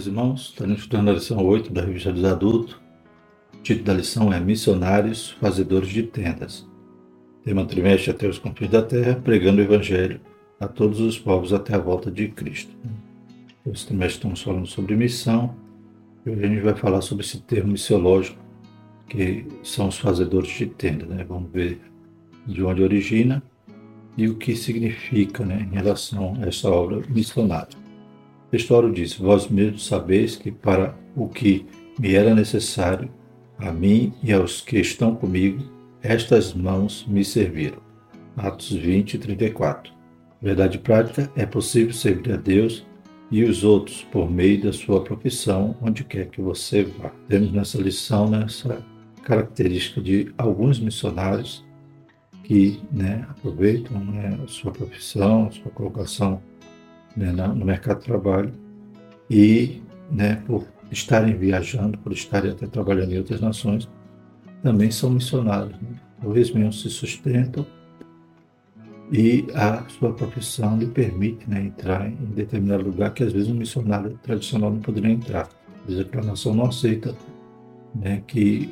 meus irmãos. Estamos estudando a lição 8 da Revista dos Adultos. O título da lição é Missionários Fazedores de Tendas. Tema trimestre até os confins da terra, pregando o Evangelho a todos os povos até a volta de Cristo. Esse trimestre estamos falando sobre missão e hoje a gente vai falar sobre esse termo missiológico que são os fazedores de tenda. Né? Vamos ver de onde origina e o que significa né, em relação a essa obra missionária. História diz: Vós mesmos sabeis que para o que me era necessário, a mim e aos que estão comigo, estas mãos me serviram. Atos 20, 34. Verdade prática: é possível servir a Deus e os outros por meio da sua profissão, onde quer que você vá. Temos nessa lição nessa característica de alguns missionários que né, aproveitam né, a sua profissão, a sua colocação né, no mercado de trabalho e, né, por estarem viajando, por estarem até trabalhando em outras nações, também são missionários. Né? Talvez mesmo se sustentam e a sua profissão lhe permite né, entrar em determinado lugar que às vezes um missionário tradicional não poderia entrar. Às vezes a nação não aceita né, que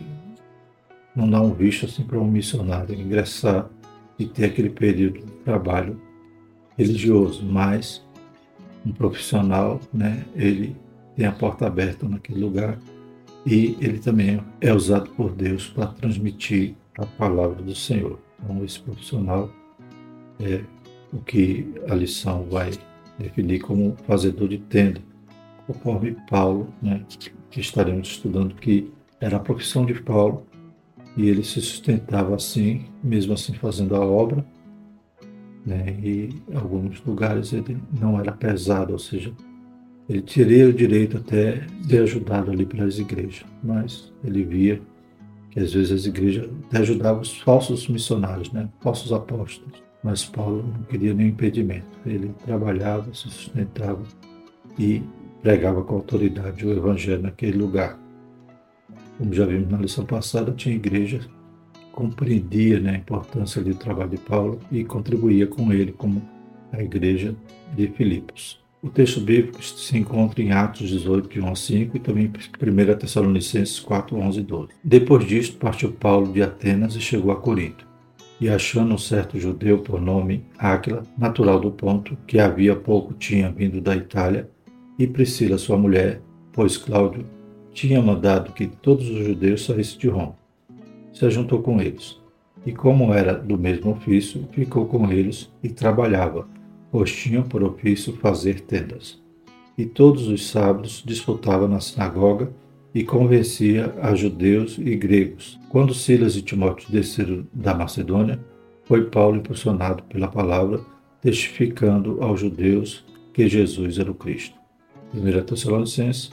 não dá um visto assim para um missionário ingressar e ter aquele período de trabalho religioso, mas um profissional, né, ele tem a porta aberta naquele lugar e ele também é usado por Deus para transmitir a palavra do Senhor. Então, esse profissional é o que a lição vai definir como fazedor de tenda, conforme Paulo, né, que estaremos estudando, que era a profissão de Paulo e ele se sustentava assim, mesmo assim fazendo a obra, né? e em alguns lugares ele não era pesado, ou seja, ele teria o direito até de ajudado ali pelas igrejas, mas ele via que às vezes as igrejas até ajudavam os falsos missionários, né? falsos apóstolos, mas Paulo não queria nenhum impedimento, ele trabalhava, se sustentava e pregava com autoridade o evangelho naquele lugar. Como já vimos na lição passada, tinha igrejas compreendia né, a importância do trabalho de Paulo e contribuía com ele, como a igreja de Filipos. O texto bíblico se encontra em Atos 18, de 1 a 5 e também em 1 Tessalonicenses 4, 11 e 12. Depois disto, partiu Paulo de Atenas e chegou a Corinto. E achando um certo judeu por nome Áquila, natural do ponto, que havia pouco tinha vindo da Itália, e Priscila, sua mulher, pois Cláudio tinha mandado que todos os judeus saíssem de Roma se juntou com eles. E como era do mesmo ofício, ficou com eles e trabalhava, pois tinha por ofício fazer tendas. E todos os sábados disputava na sinagoga e convencia a judeus e gregos. Quando Silas e Timóteo desceram da Macedônia, foi Paulo impulsionado pela palavra, testificando aos judeus que Jesus era o Cristo. 1 Tessalonicenses,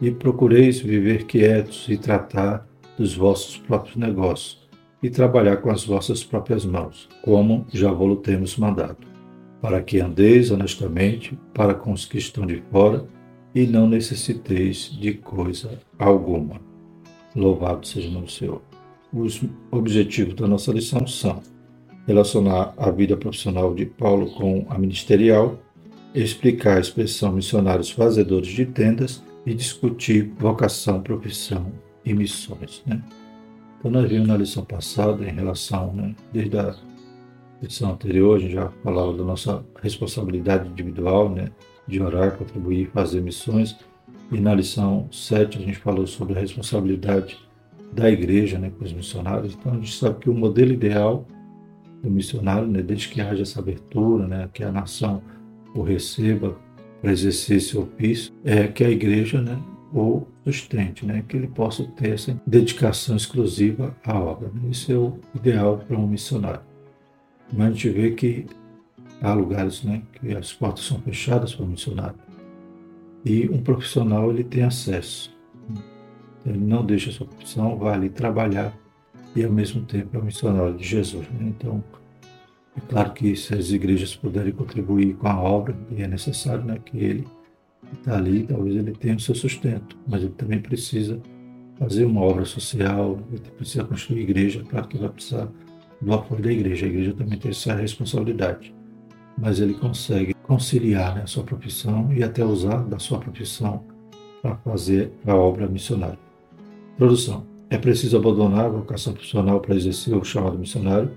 e procureis viver quietos e tratar dos vossos próprios negócios e trabalhar com as vossas próprias mãos, como já vos temos mandado, para que andeis honestamente para com os que estão de fora e não necessiteis de coisa alguma. Louvado seja o nome do Senhor. Os objetivos da nossa lição são relacionar a vida profissional de Paulo com a ministerial, explicar a expressão missionários fazedores de tendas e discutir vocação, profissão e missões. Né? Então, nós vimos na lição passada, em relação, né, desde a lição anterior, a gente já falava da nossa responsabilidade individual, né, de orar, contribuir, fazer missões. E na lição 7 a gente falou sobre a responsabilidade da igreja né, com os missionários. Então a gente sabe que o modelo ideal do missionário, né, desde que haja essa abertura, né, que a nação o receba para exercer esse ofício, é que a igreja né, o sustente, né? que ele possa ter essa dedicação exclusiva à obra. Né? Isso é o ideal para um missionário. Mas a gente vê que há lugares né, que as portas são fechadas para o missionário e um profissional ele tem acesso. Ele não deixa sua profissão, vai ali trabalhar e ao mesmo tempo é um missionário de Jesus. Né? Então, é claro que se as igrejas puderem contribuir com a obra, e é necessário né, que ele está ali, talvez ele tenha o seu sustento, mas ele também precisa fazer uma obra social, ele precisa construir igreja, claro que vai precisar do apoio da igreja, a igreja também tem essa responsabilidade, mas ele consegue conciliar né, a sua profissão e até usar da sua profissão para fazer a obra missionária. Introdução. É preciso abandonar a vocação profissional para exercer o chamado missionário.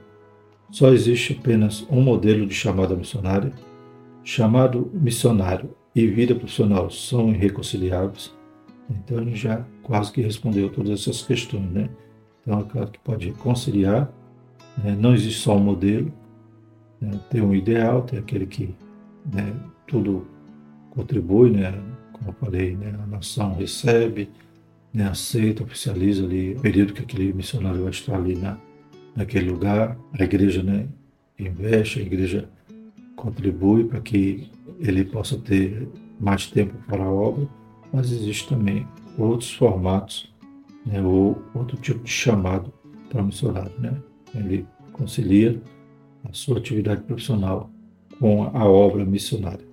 Só existe apenas um modelo de chamada missionária. Chamado missionário e vida profissional são irreconciliáveis. Então ele já quase que respondeu todas essas questões, né? Então é claro que pode conciliar, né? não existe só um modelo, né? tem um ideal, tem aquele que né, tudo contribui, né? Como eu falei, né? a nação recebe, né? aceita, oficializa ali o período que aquele missionário vai estar ali na, naquele lugar, a igreja né? investe, a igreja contribui para que ele possa ter mais tempo para a obra, mas existe também outros formatos né, ou outro tipo de chamado para missionário. Né? Ele concilia a sua atividade profissional com a obra missionária.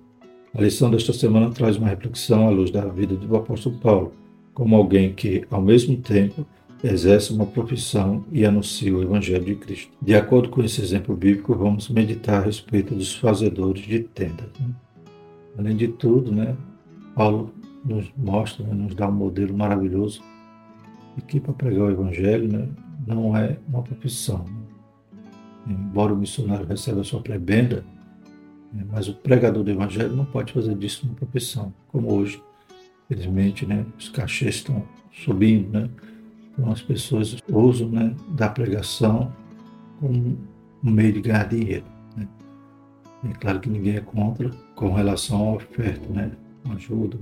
A lição desta semana traz uma reflexão à luz da vida do apóstolo Paulo, como alguém que, ao mesmo tempo, exerce uma profissão e anuncia o Evangelho de Cristo. De acordo com esse exemplo bíblico, vamos meditar a respeito dos fazedores de tendas. Né? Além de tudo, né, Paulo nos mostra, né, nos dá um modelo maravilhoso de que para pregar o Evangelho né, não é uma profissão. Embora o missionário receba a sua prebenda, né, mas o pregador do Evangelho não pode fazer disso uma profissão, como hoje, infelizmente, né, os cachês estão subindo, né? Então as pessoas usam né, da pregação como um meio de ganhar dinheiro. Né? É claro que ninguém é contra com relação à oferta, né? ajuda,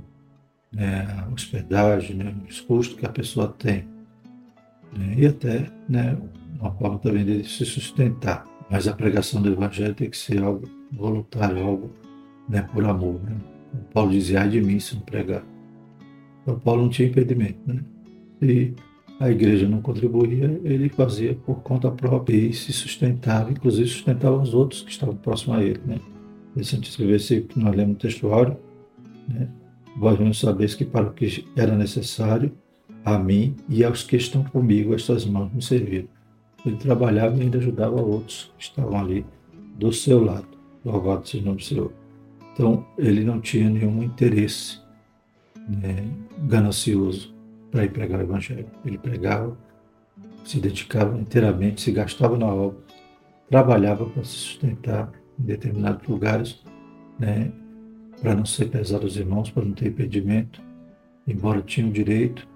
né, hospedagem, né, os custos que a pessoa tem. Né, e até né, uma forma também de se sustentar. Mas a pregação do Evangelho tem que ser algo voluntário, algo né, por amor. Né? Paulo dizia, ai de mim se não pregar. Então Paulo não tinha impedimento. Né? Se a igreja não contribuía, ele fazia por conta própria e se sustentava, inclusive sustentava os outros que estavam próximos a ele. Né? Esse versículo que nós lemos textuário, né? vós não sabeis que para o que era necessário a mim e aos que estão comigo, estas mãos me serviram. Ele trabalhava e ainda ajudava outros que estavam ali do seu lado. Louvado seja o nome do Senhor. Então, ele não tinha nenhum interesse né, ganancioso para ir pregar o Evangelho. Ele pregava, se dedicava inteiramente, se gastava na obra, trabalhava para se sustentar em determinados lugares, né, para não ser pesado aos irmãos, para não ter impedimento, embora tinham direito,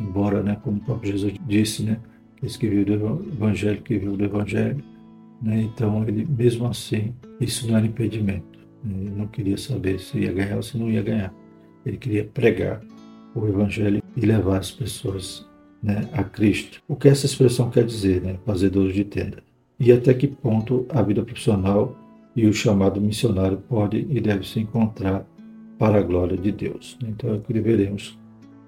embora, né, como o próprio Jesus disse, né, esse que viu do Evangelho, que viu do Evangelho, né, então ele, mesmo assim, isso não era impedimento. Ele não queria saber se ia ganhar ou se não ia ganhar. Ele queria pregar o Evangelho e levar as pessoas né, a Cristo. O que essa expressão quer dizer, né, fazedores de tenda? E até que ponto a vida profissional e o chamado missionário pode e deve se encontrar para a glória de Deus. Então é o que veremos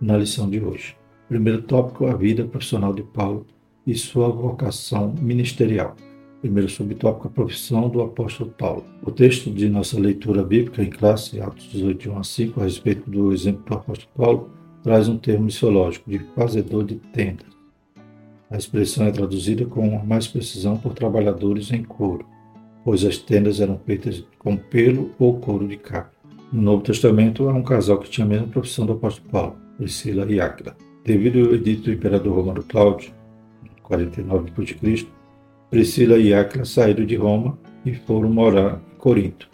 na lição de hoje. Primeiro tópico, a vida profissional de Paulo e sua vocação ministerial. Primeiro subtópico, a profissão do apóstolo Paulo. O texto de nossa leitura bíblica em classe, Atos 18, 1 a 5, a respeito do exemplo do apóstolo Paulo, traz um termo missiológico de fazedor de tendas. A expressão é traduzida com mais precisão por trabalhadores em couro pois as tendas eram feitas com pelo ou couro de cabra. No Novo Testamento, há um casal que tinha a mesma profissão do apóstolo Paulo, Priscila e Áquila. Devido ao edito do imperador romano Cláudio, 49 d.C., Priscila e Áquila saíram de Roma e foram morar em Corinto.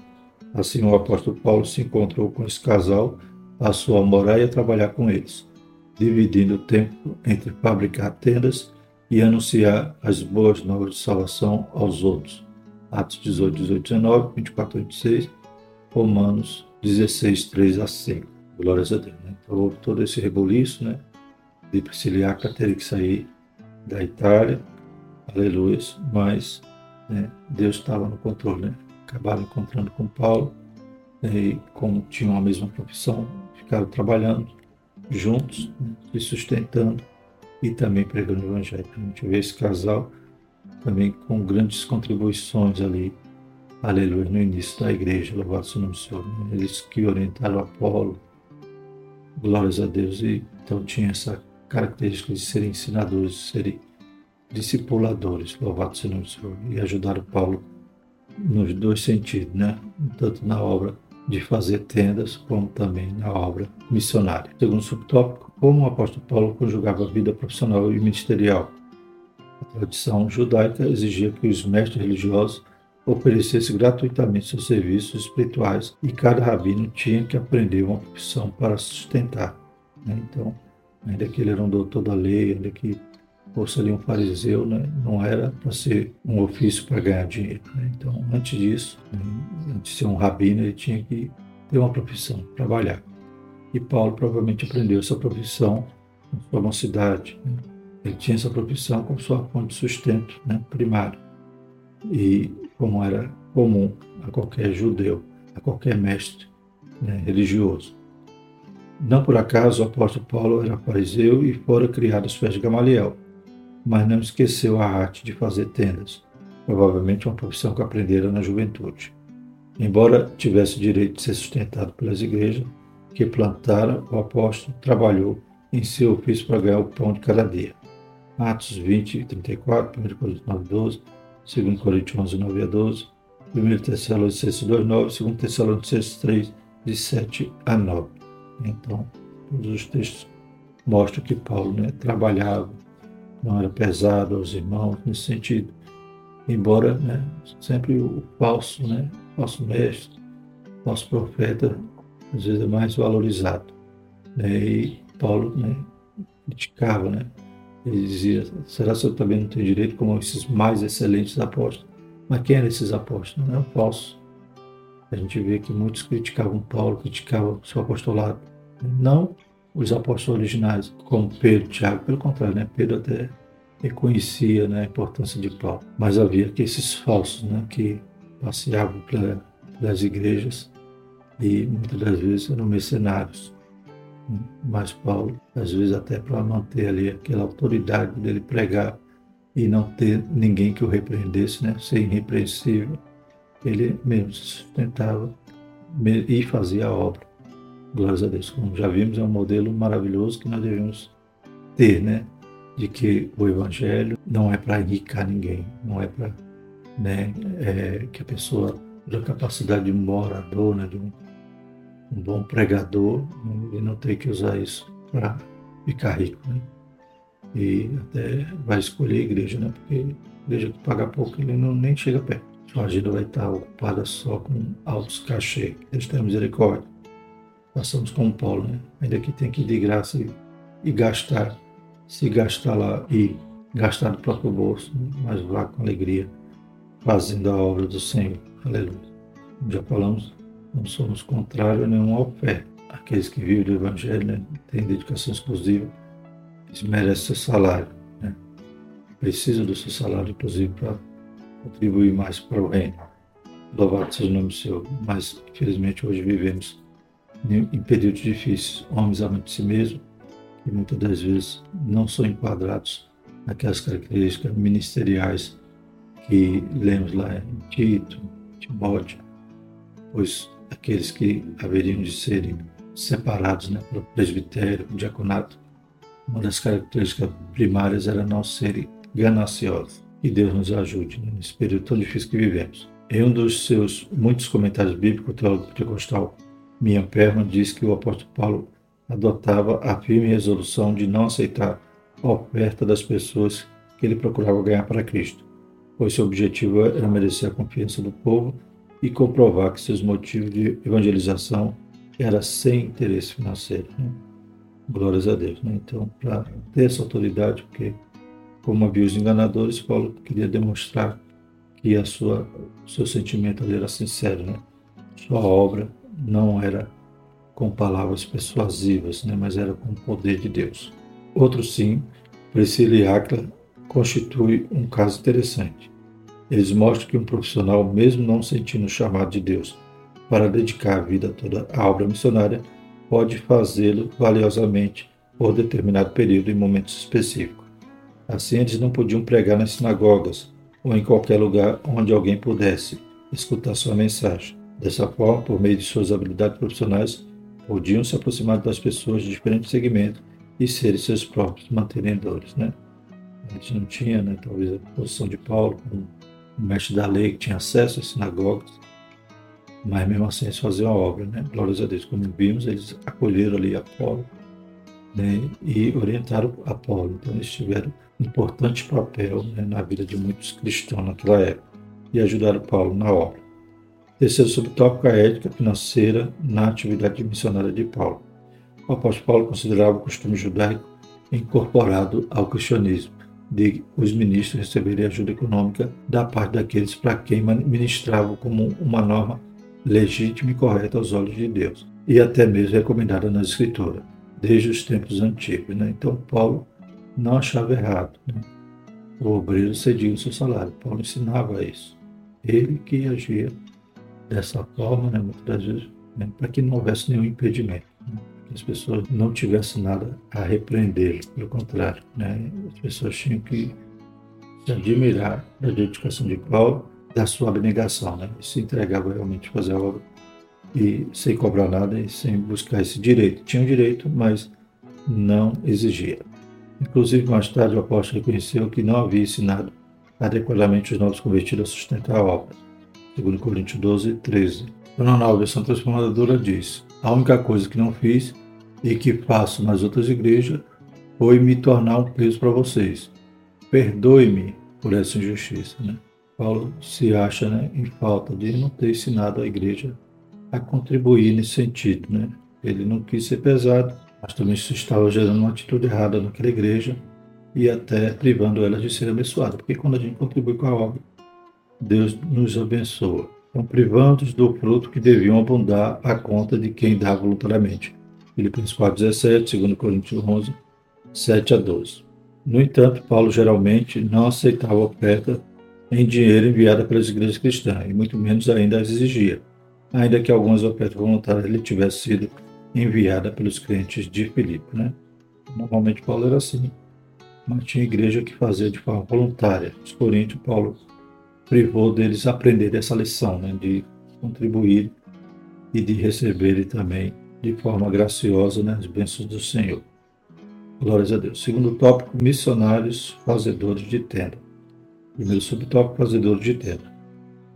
Assim, o apóstolo Paulo se encontrou com esse casal, a morar e a trabalhar com eles, dividindo o tempo entre fabricar tendas e anunciar as boas novas de salvação aos outros. Atos 18, 18, 19, 24, 26, Romanos 16, 3 a 5. Glórias a Deus. Né? Então houve todo esse reboliço, né? De Prisciliaca ter que sair da Itália, aleluia, mas né, Deus estava no controle, né? Acabaram encontrando com Paulo, né, e como tinham a mesma profissão, ficaram trabalhando juntos, né, se sustentando e também pregando o Evangelho. A gente vê esse casal também com grandes contribuições ali, aleluia, no início da igreja, louvado seja o nome do Senhor. Né? Eles que orientaram Apolo, glórias a Deus, e então tinha essa característica de serem ensinadores, de serem discipuladores, louvado seja o nome do Senhor, e ajudaram Paulo nos dois sentidos, né? tanto na obra de fazer tendas, como também na obra missionária. Segundo subtópico, como o apóstolo Paulo conjugava a vida profissional e ministerial. A tradição judaica exigia que os mestres religiosos oferecessem gratuitamente seus serviços espirituais e cada rabino tinha que aprender uma profissão para sustentar. Né? Então, ainda que ele era um doutor da lei, ainda que fosse ali um fariseu, né? não era para ser um ofício para ganhar dinheiro. Né? Então, antes disso, antes de ser um rabino, ele tinha que ter uma profissão, trabalhar. E Paulo provavelmente aprendeu essa profissão na sua mocidade. Né? Ele tinha essa profissão como sua fonte de sustento né? primário. E como era comum a qualquer judeu, a qualquer mestre né? religioso. Não por acaso o apóstolo Paulo era fariseu e fora criado aos pés de Gamaliel mas não esqueceu a arte de fazer tendas, provavelmente uma profissão que aprendera na juventude. Embora tivesse direito de ser sustentado pelas igrejas que plantara, o apóstolo trabalhou em seu ofício para ganhar o pão de cada dia. Atos 20, 34, 1 Coríntios 9, 12, 2 Coríntios 11, 9 a 12, 1 Tessalonicenses 2, 9, 2 Tessalonicenses 3, de 7 a 9. Então, todos os textos mostram que Paulo né, trabalhava não era pesado aos irmãos nesse sentido. Embora né, sempre o falso, né, falso mestre, falso profeta, às vezes é mais valorizado. Né, e Paulo né, criticava, né, ele dizia, será que eu também não tenho direito como esses mais excelentes apóstolos? Mas quem eram esses apóstolos? Não eram falsos. A gente vê que muitos criticavam Paulo, criticavam o seu apostolado. Não os apóstolos originais, como Pedro, Tiago, pelo contrário, né? Pedro até reconhecia né, a importância de Paulo. Mas havia que esses falsos né, que passeavam pelas igrejas e muitas das vezes eram mercenários. Mas Paulo, às vezes até para manter ali aquela autoridade dele pregar e não ter ninguém que o repreendesse, né, ser irrepreensível, ele mesmo se sustentava e fazia a obra. Glórias a Deus. Como já vimos, é um modelo maravilhoso que nós devemos ter, né? De que o Evangelho não é para enricar ninguém, não é para né, é, que a pessoa, da capacidade de um né, de um, um bom pregador, né, ele não tem que usar isso para ficar rico. Né? E até vai escolher a igreja, né? porque a igreja que paga pouco, ele não, nem chega perto. Sua agenda vai estar ocupada só com altos cachê. Deus tenha misericórdia passamos como Paulo, né? ainda que tem que ir de graça e, e gastar, se gastar lá e gastar do próprio bolso, mas vá com alegria, fazendo a obra do Senhor. Aleluia. Já falamos, não somos contrários a nenhuma oferta. Aqueles que vivem do Evangelho né, têm dedicação exclusiva, eles merecem seu salário. Né? Precisam do seu salário, inclusive, para contribuir mais para o reino. Louvado seja o nome do Senhor. Mas, infelizmente, hoje vivemos em períodos difíceis, homens amantes de si mesmo, que muitas das vezes não são enquadrados naquelas características ministeriais que lemos lá em Tito, Timóteo, pois aqueles que haveriam de serem separados né, pelo presbitério, o diaconato, uma das características primárias era não serem gananciosos. Que Deus nos ajude né, nesse período tão difícil que vivemos. Em um dos seus muitos comentários bíblicos, o teólogo pentecostal minha perna diz que o apóstolo Paulo adotava a firme resolução de não aceitar a oferta das pessoas que ele procurava ganhar para Cristo, pois seu objetivo era merecer a confiança do povo e comprovar que seus motivos de evangelização era sem interesse financeiro. Né? Glórias a Deus. Né? Então, para ter essa autoridade, porque como havia os enganadores, Paulo queria demonstrar que a sua, seu sentimento ali era sincero, né? Sua obra não era com palavras persuasivas, né, mas era com o poder de Deus. Outro sim, Priscila e Acla, constitui um caso interessante. Eles mostram que um profissional, mesmo não sentindo o chamado de Deus para dedicar a vida toda à obra missionária, pode fazê-lo valiosamente por determinado período e momentos específicos. Assim, eles não podiam pregar nas sinagogas ou em qualquer lugar onde alguém pudesse escutar sua mensagem. Dessa forma, por meio de suas habilidades profissionais, podiam se aproximar das pessoas de diferentes segmentos e serem seus próprios mantenedores. Né? A gente não tinha, né, talvez, a posição de Paulo como um mestre da lei que tinha acesso às sinagogas, mas mesmo assim eles faziam a obra, né? Glórias a Deus. Como vimos, eles acolheram ali Apolo né? e orientaram Apolo. Então eles tiveram um importante papel né? na vida de muitos cristãos naquela época e ajudaram Paulo na obra. Terceiro subtópico, a ética financeira na atividade missionária de Paulo. O apóstolo Paulo considerava o costume judaico incorporado ao cristianismo, de os ministros receberem ajuda econômica da parte daqueles para quem ministravam como uma norma legítima e correta aos olhos de Deus, e até mesmo recomendada na Escritura, desde os tempos antigos. Né? Então, Paulo não achava errado. Né? O obreiro cedia o seu salário. Paulo ensinava isso. Ele que agia dessa forma, né, muitas vezes, né, para que não houvesse nenhum impedimento. Né? Que as pessoas não tivessem nada a repreendê-lo, pelo contrário. Né? As pessoas tinham que se admirar da dedicação de Paulo da sua abnegação, né? se entregava realmente a fazer a obra e sem cobrar nada e sem buscar esse direito. Tinha um direito, mas não exigia. Inclusive, mais tarde, o apóstolo reconheceu que não havia ensinado adequadamente os novos convertidos a sustentar a obra. Segundo Coríntios 12, 13. Dona Nova, versão transformadora, diz: A única coisa que não fiz e que faço nas outras igrejas foi me tornar um peso para vocês. Perdoe-me por essa injustiça. Né? Paulo se acha né, em falta de não ter ensinado a igreja a contribuir nesse sentido. Né? Ele não quis ser pesado, mas também se estava gerando uma atitude errada naquela igreja e até privando ela de ser abençoada. Porque quando a gente contribui com a obra, Deus nos abençoa. Então, privando-os do fruto que deviam abundar à conta de quem dá voluntariamente. Filipenses 4, 17, 2 Coríntios 11, 7 a 12. No entanto, Paulo geralmente não aceitava oferta em dinheiro enviada pelas igrejas cristãs, e muito menos ainda as exigia, ainda que algumas ofertas voluntárias lhe tivessem sido enviadas pelos crentes de Filipe. Né? Normalmente Paulo era assim, mas tinha igreja que fazia de forma voluntária. Os coríntios, Paulo privou deles aprender essa lição, né? de contribuir e de receberem também de forma graciosa né? as bênçãos do Senhor. Glórias a Deus. Segundo tópico, missionários fazedores de tenda. Primeiro subtópico, fazedor de tenda.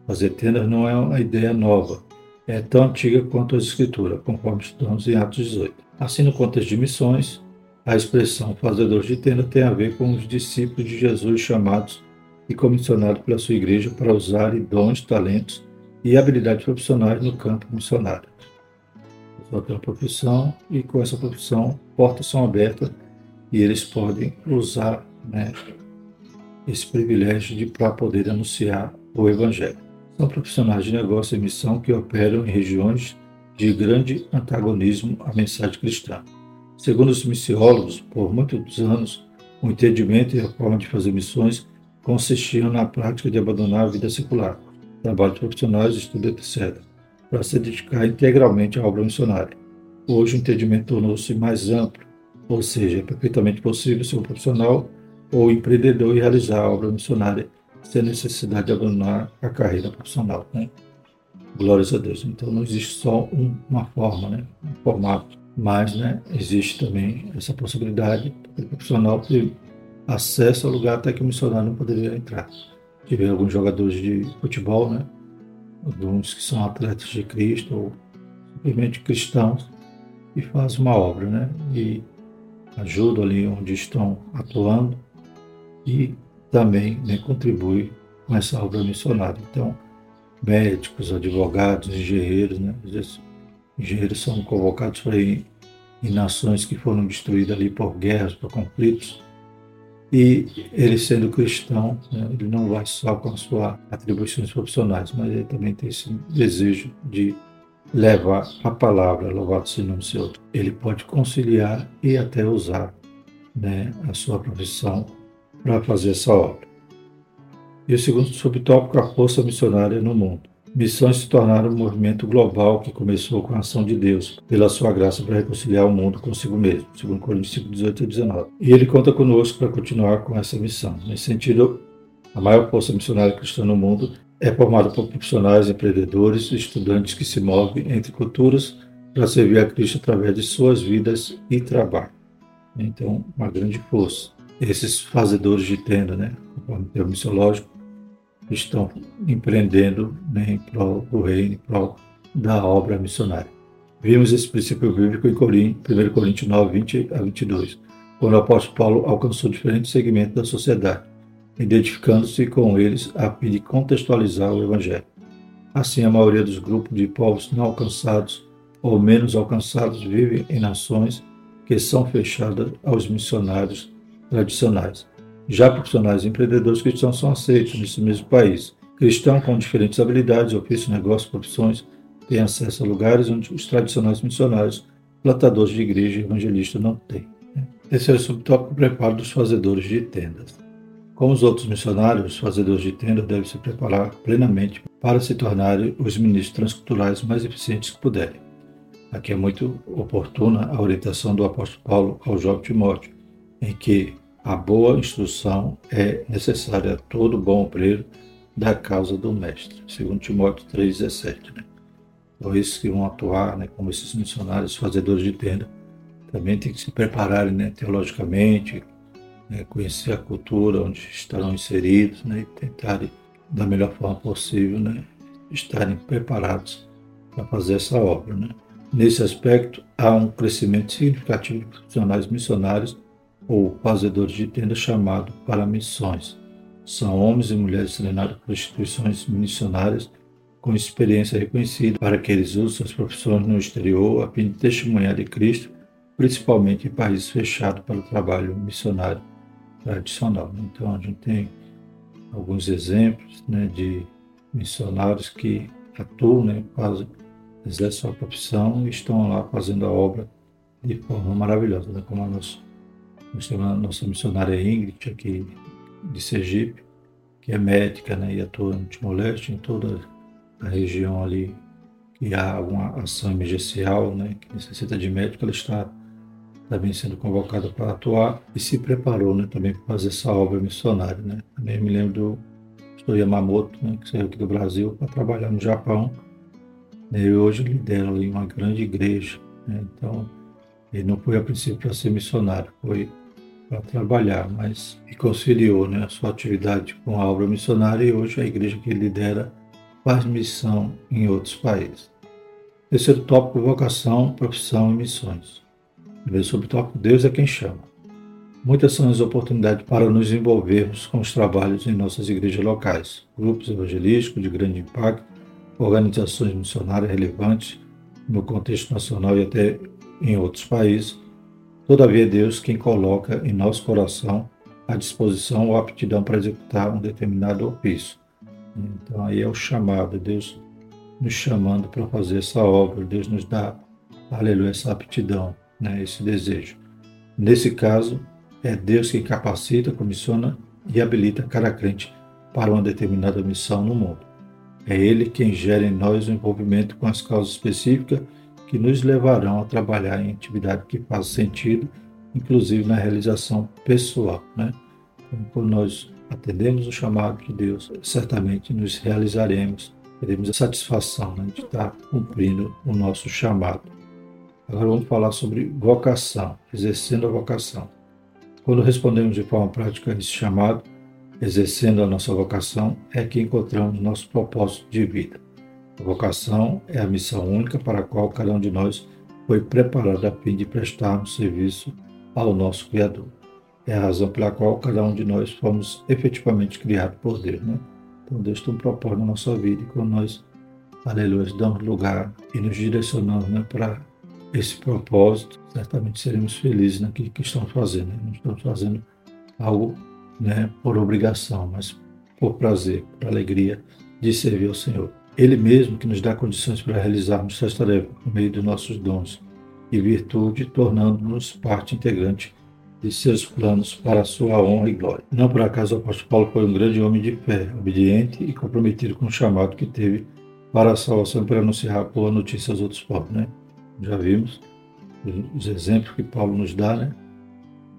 Fazer tendas não é uma ideia nova, é tão antiga quanto a escritura, conforme estudamos em Atos 18. Assim, no contexto de missões, a expressão fazedor de tenda tem a ver com os discípulos de Jesus chamados e comissionados pela sua igreja para usarem dons, talentos e habilidades profissionais no campo missionário. Só uma profissão e com essa profissão portas são abertas e eles podem usar né, esse privilégio de para poder anunciar o Evangelho. São profissionais de negócio e missão que operam em regiões de grande antagonismo à mensagem cristã. Segundo os missiólogos, por muitos anos, o entendimento e a forma de fazer missões consistiam na prática de abandonar a vida secular, trabalhos profissionais, estudo, etc., para se dedicar integralmente à obra missionária. Hoje o entendimento tornou-se mais amplo, ou seja, é perfeitamente possível ser um profissional ou empreendedor e realizar a obra missionária sem necessidade de abandonar a carreira profissional. Né? Glórias a Deus. Então não existe só um, uma forma, né? um formato, mas né, existe também essa possibilidade do profissional ter acesso ao lugar até que o missionário não poderia entrar. Tive alguns jogadores de futebol, né? alguns que são atletas de Cristo ou simplesmente cristãos e fazem uma obra, né? E ajudam ali onde estão atuando e também né, contribui com essa obra missionária. Então, médicos, advogados, engenheiros, né? engenheiros são convocados para ir em nações que foram destruídas ali por guerras, por conflitos. E ele sendo cristão, né, ele não vai só com as suas atribuições profissionais, mas ele também tem esse desejo de levar a palavra, louvado seja o nome do Senhor. Ele pode conciliar e até usar né, a sua profissão para fazer essa obra. E o segundo subtópico, a força missionária no mundo. Missões se tornaram um movimento global que começou com a ação de Deus, pela sua graça para reconciliar o mundo consigo mesmo, segundo Coríntios 5, 18 e 19. E ele conta conosco para continuar com essa missão. Nesse sentido, a maior força missionária cristã no mundo é formada por profissionais, empreendedores estudantes que se movem entre culturas para servir a Cristo através de suas vidas e trabalho. Então, uma grande força esses fazedores de tenda, né, conforme o termo missiológico, estão empreendendo né, em prol do reino, em prol da obra missionária. Vimos esse princípio bíblico em 1 Coríntios 9, 20 a 22, quando o apóstolo Paulo alcançou diferentes segmentos da sociedade, identificando-se com eles a fim de contextualizar o Evangelho. Assim, a maioria dos grupos de povos não alcançados ou menos alcançados vivem em nações que são fechadas aos missionários tradicionais. Já profissionais e empreendedores cristãos são aceitos nesse mesmo país. Cristãos com diferentes habilidades, ofícios, negócios, profissões, têm acesso a lugares onde os tradicionais missionários, plantadores de igreja e evangelistas não têm. Terceiro subtópico, preparo dos fazedores de tendas. Como os outros missionários, os fazedores de tendas devem se preparar plenamente para se tornarem os ministros transculturais mais eficientes que puderem. Aqui é muito oportuna a orientação do apóstolo Paulo ao jovem Timóteo, em que a boa instrução é necessária a todo bom obreiro da causa do mestre, segundo Timóteo 3,17. Né? Então, esses que vão atuar né, como esses missionários, fazedores de tenda, também tem que se prepararem né, teologicamente, né, conhecer a cultura onde estarão inseridos né, e tentarem, da melhor forma possível, né, estarem preparados para fazer essa obra. Né? Nesse aspecto, há um crescimento significativo de profissionais missionários ou fazedores de tenda chamado para missões. São homens e mulheres treinados por instituições missionárias com experiência reconhecida para que eles usem suas profissões no exterior a fim de testemunhar de Cristo, principalmente em países fechados para o trabalho missionário tradicional. Então a gente tem alguns exemplos né, de missionários que atuam, né, fazem exercem sua profissão e estão lá fazendo a obra de forma maravilhosa, né? como a nossa, a nossa missionária Ingrid, aqui de Sergipe, que é médica né? e atua no Timor-Leste, em toda a região ali que há alguma ação emergencial, né? que necessita de médico, ela está também sendo convocada para atuar e se preparou né? também para fazer essa obra missionária. Né? Também me lembro do pastor Yamamoto, né? que saiu aqui do Brasil para trabalhar no Japão, ele hoje lidera ali uma grande igreja. Né? Então, ele não foi a princípio para ser missionário, foi para trabalhar, mas conciliou né, a sua atividade com a obra missionária e hoje a igreja que lidera faz missão em outros países. Terceiro tópico, vocação, profissão e missões. Primeiro subtópico, Deus é quem chama. Muitas são as oportunidades para nos envolvermos com os trabalhos em nossas igrejas locais, grupos evangelísticos de grande impacto, organizações missionárias relevantes no contexto nacional e até em outros países. Todavia, é Deus quem coloca em nosso coração a disposição ou aptidão para executar um determinado ofício. Então, aí é o chamado, Deus nos chamando para fazer essa obra, Deus nos dá, aleluia, essa aptidão, né, esse desejo. Nesse caso, é Deus quem capacita, comissiona e habilita cada crente para uma determinada missão no mundo. É Ele quem gera em nós o envolvimento com as causas específicas que nos levarão a trabalhar em atividade que faz sentido, inclusive na realização pessoal. Né? Então, quando nós atendemos o chamado de Deus, certamente nos realizaremos, teremos a satisfação né, de estar cumprindo o nosso chamado. Agora vamos falar sobre vocação, exercendo a vocação. Quando respondemos de forma prática a esse chamado, exercendo a nossa vocação, é que encontramos nosso propósito de vida. A vocação é a missão única para a qual cada um de nós foi preparado a fim de prestarmos serviço ao nosso Criador. É a razão pela qual cada um de nós fomos efetivamente criados por Deus. Né? Então Deus tem um propósito na nossa vida e quando nós, aleluia, damos lugar e nos direcionamos né, para esse propósito, certamente seremos felizes naquilo que estamos fazendo. Né? Não estamos fazendo algo né, por obrigação, mas por prazer, por alegria de servir ao Senhor. Ele mesmo que nos dá condições para realizarmos suas tarefas por meio dos nossos dons e virtude, tornando-nos parte integrante de seus planos para a sua honra e glória. Não por acaso o apóstolo Paulo foi um grande homem de fé, obediente e comprometido com o chamado que teve para a salvação para anunciar a boa notícia aos outros povos. Né? Já vimos os exemplos que Paulo nos dá né?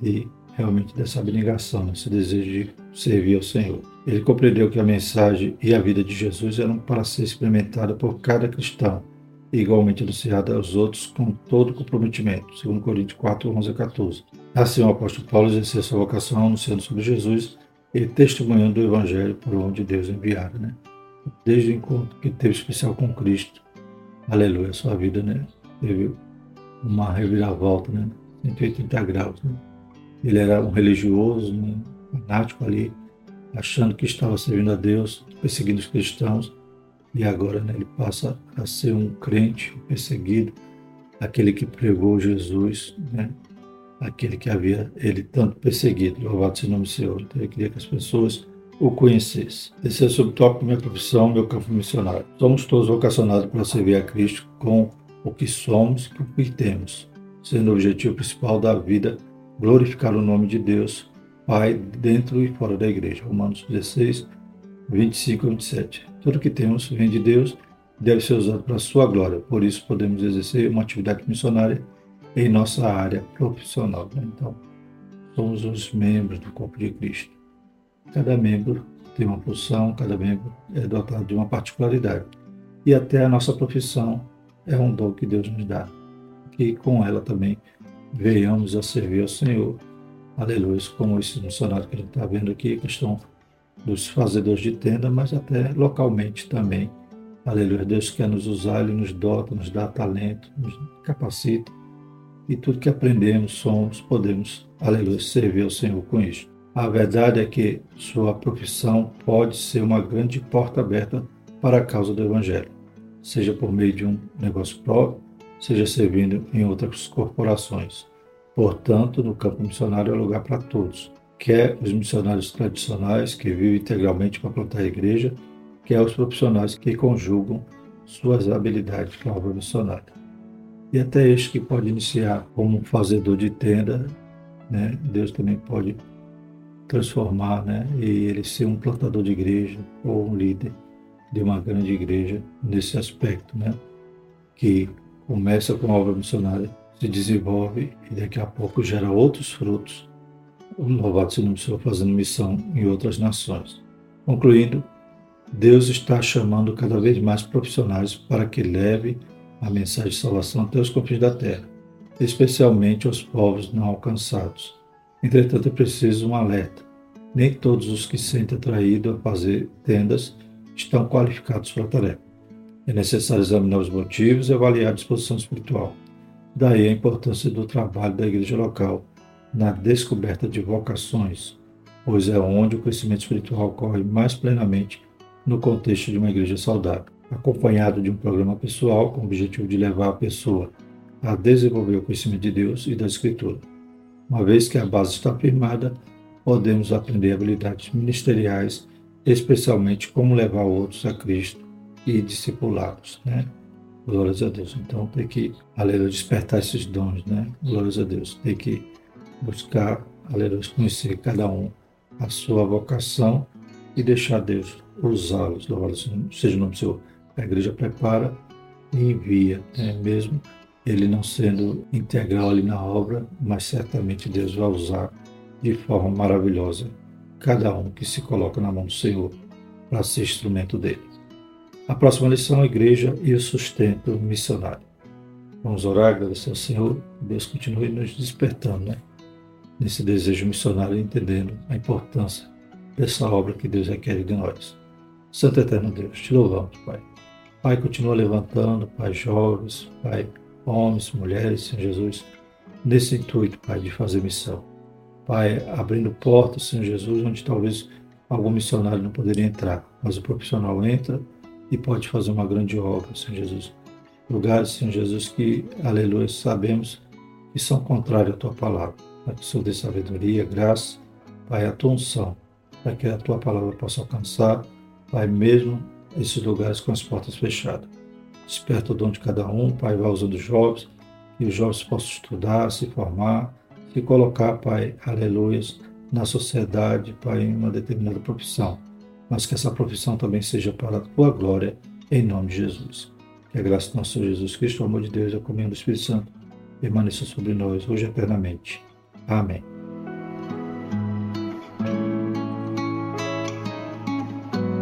de realmente dessa abnegação, esse desejo de servir ao Senhor. Ele compreendeu que a mensagem e a vida de Jesus eram para ser experimentada por cada cristão igualmente anunciada aos outros com todo comprometimento, segundo Coríntios 4, 11 a 14. Assim, o apóstolo Paulo exerceu sua vocação anunciando sobre Jesus e testemunhando o Evangelho por onde Deus enviara, né? Desde o encontro que teve especial com Cristo, aleluia, sua vida, né? Teve uma reviravolta, né? 180 graus, né? Ele era um religioso, né? fanático ali, achando que estava servindo a Deus, perseguindo os cristãos, e agora né, ele passa a ser um crente perseguido, aquele que pregou Jesus, né? aquele que havia ele tanto perseguido. Louvado seja o nome do Senhor. Então, ele queria que as pessoas o conhecessem. Esse é o subtópico minha profissão, meu campo missionário. Somos todos vocacionados para servir a Cristo com o que somos e o que temos, sendo o objetivo principal da vida glorificar o nome de Deus, Pai, dentro e fora da igreja. Romanos 16, 25 e 27. Tudo que temos vem de Deus deve ser usado para a sua glória. Por isso podemos exercer uma atividade missionária em nossa área profissional. Né? Então, somos os membros do corpo de Cristo. Cada membro tem uma função, cada membro é dotado de uma particularidade. E até a nossa profissão é um dom que Deus nos dá. Que com ela também venhamos a servir ao Senhor. Aleluia. Como esses missionários que a gente está vendo aqui, questão dos fazedores de tenda, mas até localmente também. Aleluia. Deus quer nos usar, Ele nos dota, nos dá talento, nos capacita e tudo que aprendemos, somos, podemos, aleluia, servir ao Senhor com isso. A verdade é que sua profissão pode ser uma grande porta aberta para a causa do Evangelho, seja por meio de um negócio próprio, seja servindo em outras corporações. Portanto, no campo missionário é lugar para todos, quer os missionários tradicionais que vivem integralmente para plantar a igreja, quer os profissionais que conjugam suas habilidades com a obra missionária e até este que pode iniciar como fazedor de tenda, né? Deus também pode transformar, né? E ele ser um plantador de igreja ou um líder de uma grande igreja nesse aspecto, né? Que começa com a obra missionária, se desenvolve e daqui a pouco gera outros frutos. Louvado seja o Senhor fazendo missão em outras nações. Concluindo, Deus está chamando cada vez mais profissionais para que leve a mensagem de salvação até os confins da terra, especialmente aos povos não alcançados. Entretanto, é preciso um alerta. Nem todos os que se sentem atraídos a fazer tendas estão qualificados para a tarefa. É necessário examinar os motivos e avaliar a disposição espiritual. Daí a importância do trabalho da igreja local na descoberta de vocações, pois é onde o crescimento espiritual ocorre mais plenamente no contexto de uma igreja saudável acompanhado de um programa pessoal com o objetivo de levar a pessoa a desenvolver o conhecimento de Deus e da Escritura. Uma vez que a base está firmada, podemos aprender habilidades ministeriais, especialmente como levar outros a Cristo e discipulá-los, né? Glórias a Deus. Então tem que, aleluia, despertar esses dons, né? Glórias a Deus. Tem que buscar, aleluia, conhecer cada um a sua vocação e deixar Deus usá-los. Louvado seja o nome do Senhor a igreja prepara e envia, né? mesmo ele não sendo integral ali na obra, mas certamente Deus vai usar de forma maravilhosa cada um que se coloca na mão do Senhor para ser instrumento dele. A próxima lição igreja e o sustento missionário. Vamos orar, agradecer ao Senhor, Deus continue nos despertando, né? Nesse desejo missionário, entendendo a importância dessa obra que Deus requer de nós. Santo Eterno Deus, te louvamos, Pai. Pai, continua levantando, Pai, jovens, Pai, homens, mulheres, Senhor Jesus, nesse intuito, Pai, de fazer missão. Pai, abrindo portas, Senhor Jesus, onde talvez algum missionário não poderia entrar, mas o profissional entra e pode fazer uma grande obra, Senhor Jesus. Lugares, Senhor Jesus, que, aleluia, sabemos que são contrários à Tua palavra. Pai, que o Senhor dê sabedoria, graça, Pai, a Tua unção, para que a Tua palavra possa alcançar, Pai, mesmo esses lugares com as portas fechadas. Desperta o dom de cada um, Pai, vai usando os jovens, que os jovens possam estudar, se formar, se colocar, Pai, aleluias, na sociedade, Pai, em uma determinada profissão, mas que essa profissão também seja para a tua glória, em nome de Jesus. Que a graça do nosso Jesus Cristo, o amor de Deus e a comunhão do Espírito Santo permaneça sobre nós, hoje e eternamente. Amém.